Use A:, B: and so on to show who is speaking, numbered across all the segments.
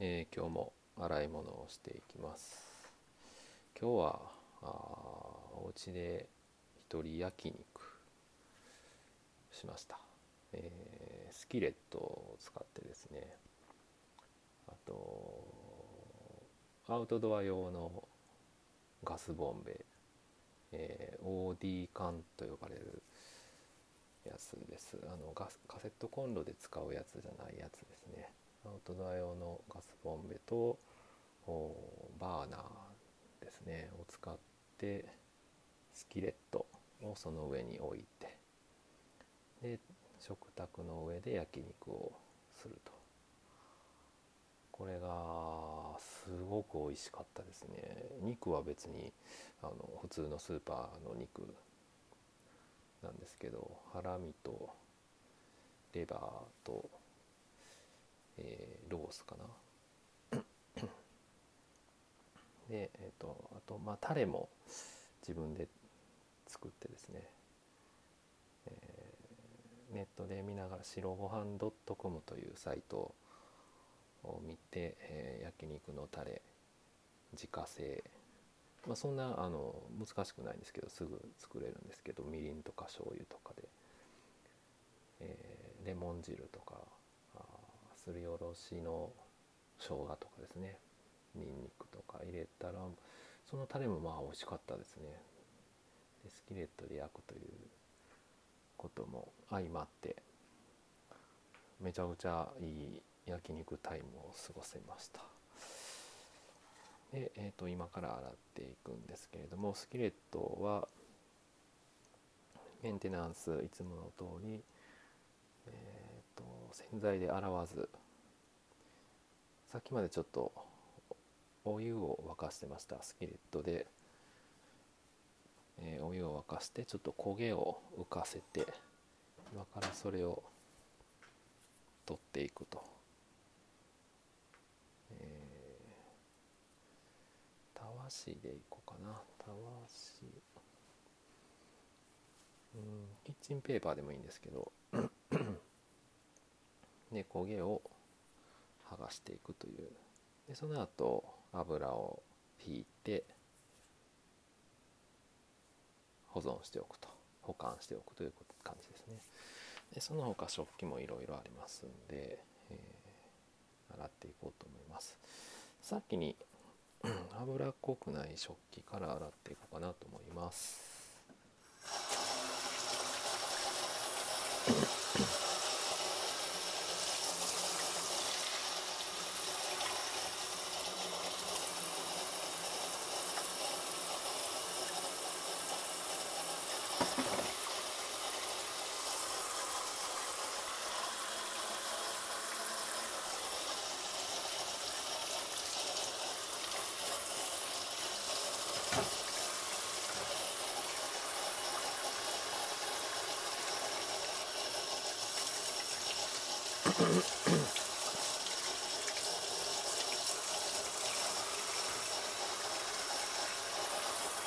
A: えー今日も洗い物をしていきます。今日はあお家で一人焼肉しました、えースキレットを使ってですね。あとアウトドア用のガスボンベ、えー OD 缶と呼ばれるやつです。あのガスカセットコンロで使うやつじゃないやつですね。アウトドア用のガスボンベとおバーナーですねを使ってスキレットをその上に置いてで食卓の上で焼肉をすると。これがすごく美味しかったですね。肉は別にあの普通のスーパーの肉なんですけどハラミとレバーと、えーロースかな。でえっ、とあとまあタレも自分で作ってですね、えーネットで見ながら白ごはん .com というサイトを見て、えー焼肉のタレ自家製。まあ、そんなあの難しくないんですけどすぐ作れるんですけどみりんとか醤油とかで、えーレモン汁とかすりおろしの生姜とかですね。にんにくとか入れたらそのタレもまあ美味しかったですね。でスキレットで焼くということも相まってめちゃくちゃいい焼肉タイムを過ごせました。で、えー、と今から洗っていくんですけれどもスキレットはメンテナンスいつもの通り、洗剤で洗わずさっきまでちょっとお湯を沸かしてましたスキレットで、えーお湯を沸かしてちょっと焦げを浮かせて今からそれを取っていくと。えーたわしでいこうかな。たわし。うんキッチンペーパーでもいいんですけど。で焦げを剥がしていくという。でその後油を引いて保存しておくと。保管しておくという感じですね。でその他食器もいろいろありますんで、えー洗っていこうと思います。先に油っこくない食器から洗っていこうかなと思います。や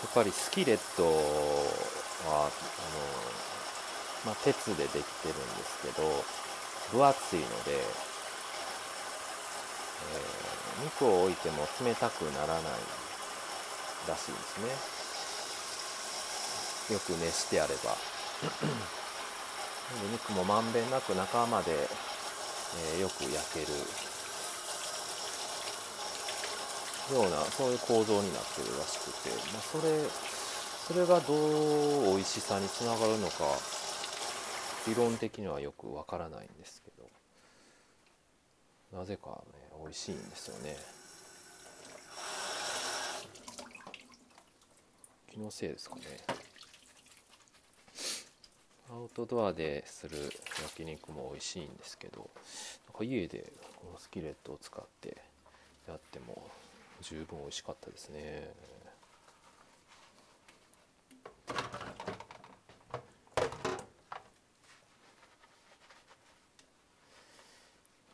A: っぱりスキレットはあの、まあ、鉄でできてるんですけど分厚いので、えー肉を置いても冷たくならないらしいですね。よく熱してあれば。で肉もまんべんなく中まで、えーよく焼けるようなそういう構造になってるらしくて、まあ、それそれがどう美味しさにつながるのか理論的にはよくわからないんですけどなぜかね美味しいんですよね。気のせいですかね。アウトドアでする焼肉も美味しいんですけどなんか家でこのスキレットを使ってやっても十分美味しかったですね。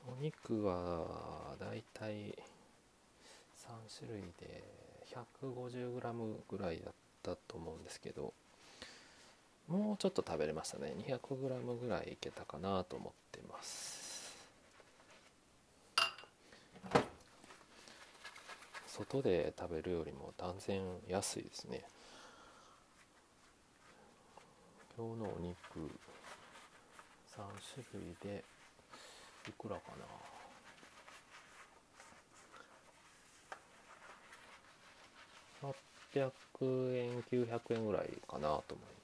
A: お肉はだいたい3種類で 150g ぐらいだったと思うんですけどもうちょっと食べれましたね。200g ぐらいいけたかなと思ってます。外で食べるよりも断然安いですね。今日のお肉3種類でいくらかな。800円900円ぐらいかなと思います。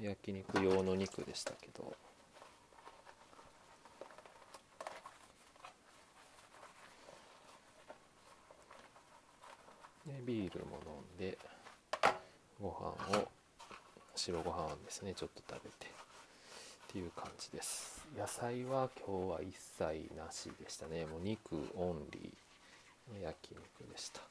A: 焼肉用の肉でしたけど。でビールも飲んでご飯を白ご飯ですねちょっと食べて。っていう感じです。野菜は今日は一切なしでしたね。もう肉オンリーの焼肉でした。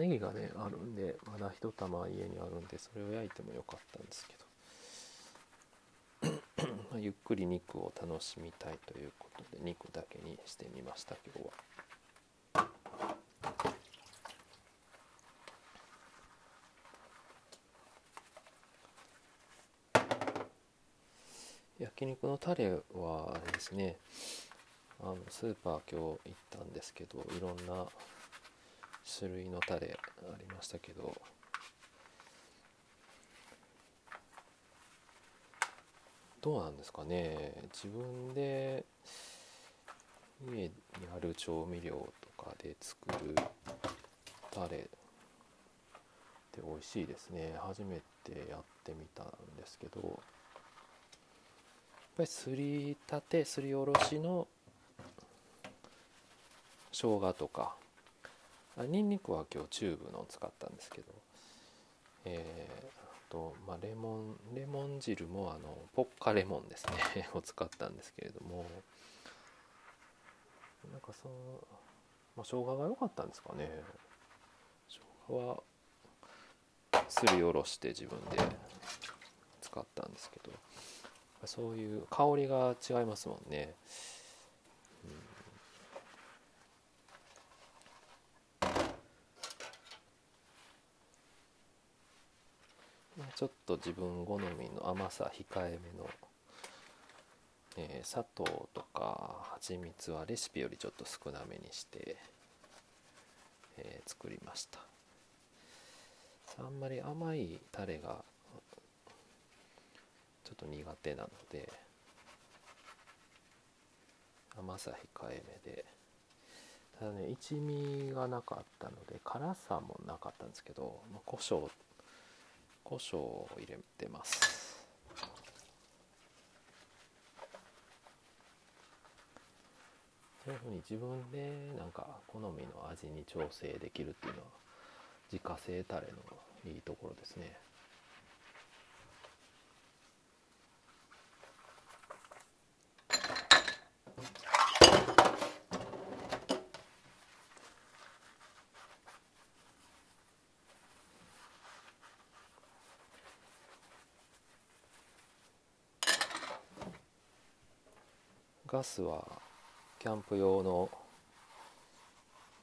A: 玉ねぎがねあるんでまだ一玉家にあるんでそれを焼いてもよかったんですけど ゆっくり肉を楽しみたいということで肉だけにしてみました今日は。焼肉のタレはですねあのスーパー今日行ったんですけどいろんな種類のタレありましたけど。どうなんですかね。自分で家にある調味料とかで作るタレって美味しいですね。初めてやってみたんですけど。やっぱりすりたてすりおろしの生姜とかにんにくは今日チューブのを使ったんですけど、えと、まあ、レモンレモン汁もあのポッカレモンですね を使ったんですけれどもなんかその、まあ、生姜が良かったんですかね。生姜はすりおろして自分で使ったんですけどそういう香りが違いますもんね。ちょっと自分好みの甘さ控えめの、えー、砂糖とか蜂蜜はレシピよりちょっと少なめにして、えー、作りました。あんまり甘いタレがちょっと苦手なので甘さ控えめで。ただね一味がなかったので辛さもなかったんですけど、まあ、胡椒胡椒を入れてます。そういうふうに自分でなんか好みの味に調整できるっていうのは自家製タレのいいところですね。ガスはキャンプ用の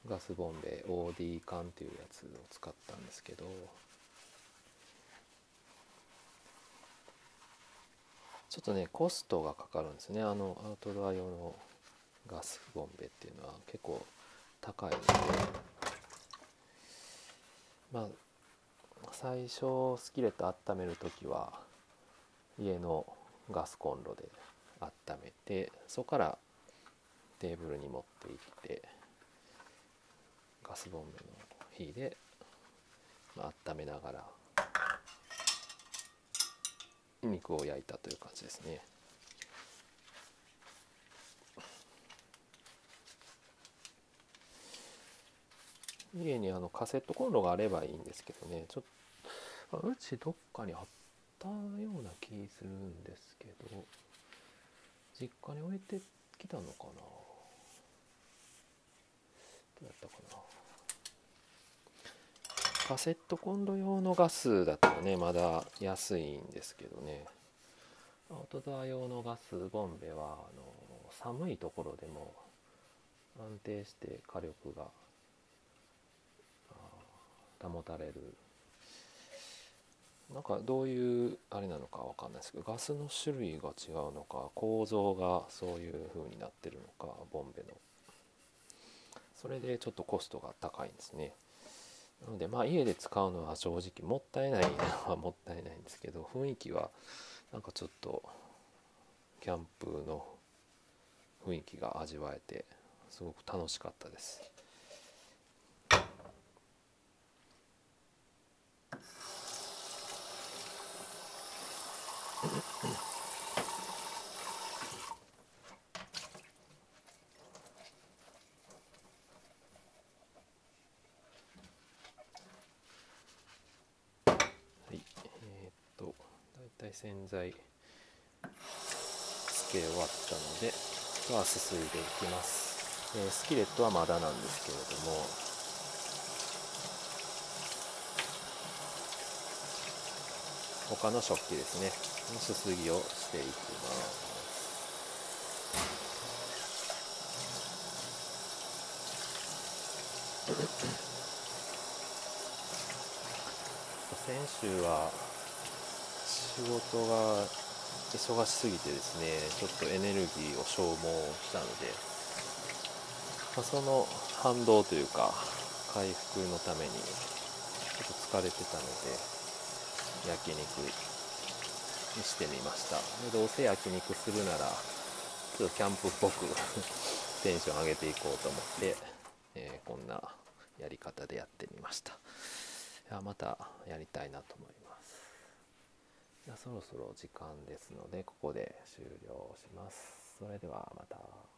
A: ガスボンベ OD 缶っていうやつを使ったんですけどちょっとねコストがかかるんですね。あのアウトドア用のガスボンベっていうのは結構高いので。まあ最初スキレット温める時は家のガスコンロで温めてそこからテーブルに持っていってガスボンベの火で、まあ、温めながら肉を焼いたという感じですね。家にあのカセットコンロがあればいいんですけどねちょっとうちどっかにあったような気するんですけど実家に置いてきたのかな。どうやったかな。カセットコンロ用のガスだとね。まだ安いんですけどね。アウトドア用のガスボンベはあの寒いところでも安定して火力が保たれるなんかどういうあれなのかわかんないですけどガスの種類が違うのか構造がそういう風になってるのかボンベの。それでちょっとコストが高いんですね。なのでまあ家で使うのは正直もったいないのは もったいないんですけど雰囲気はなんかちょっとキャンプの雰囲気が味わえてすごく楽しかったですはいえーっと大体洗剤つけ終わったのであとはすすいでいきます、えースキレットはまだなんですけれども他の食器ですねすすぎをしていきます。先週は仕事が忙しすぎてですねちょっとエネルギーを消耗したので、まあ、その反動というか回復のためにちょっと疲れてたので焼肉にしてみました。でどうせ焼肉するならちょっとキャンプっぽく テンション上げていこうと思って、えーこんなやり方でやってみました。いやまたやりたいなと思います。じゃあそろそろ時間ですのでここで終了します。それではまた。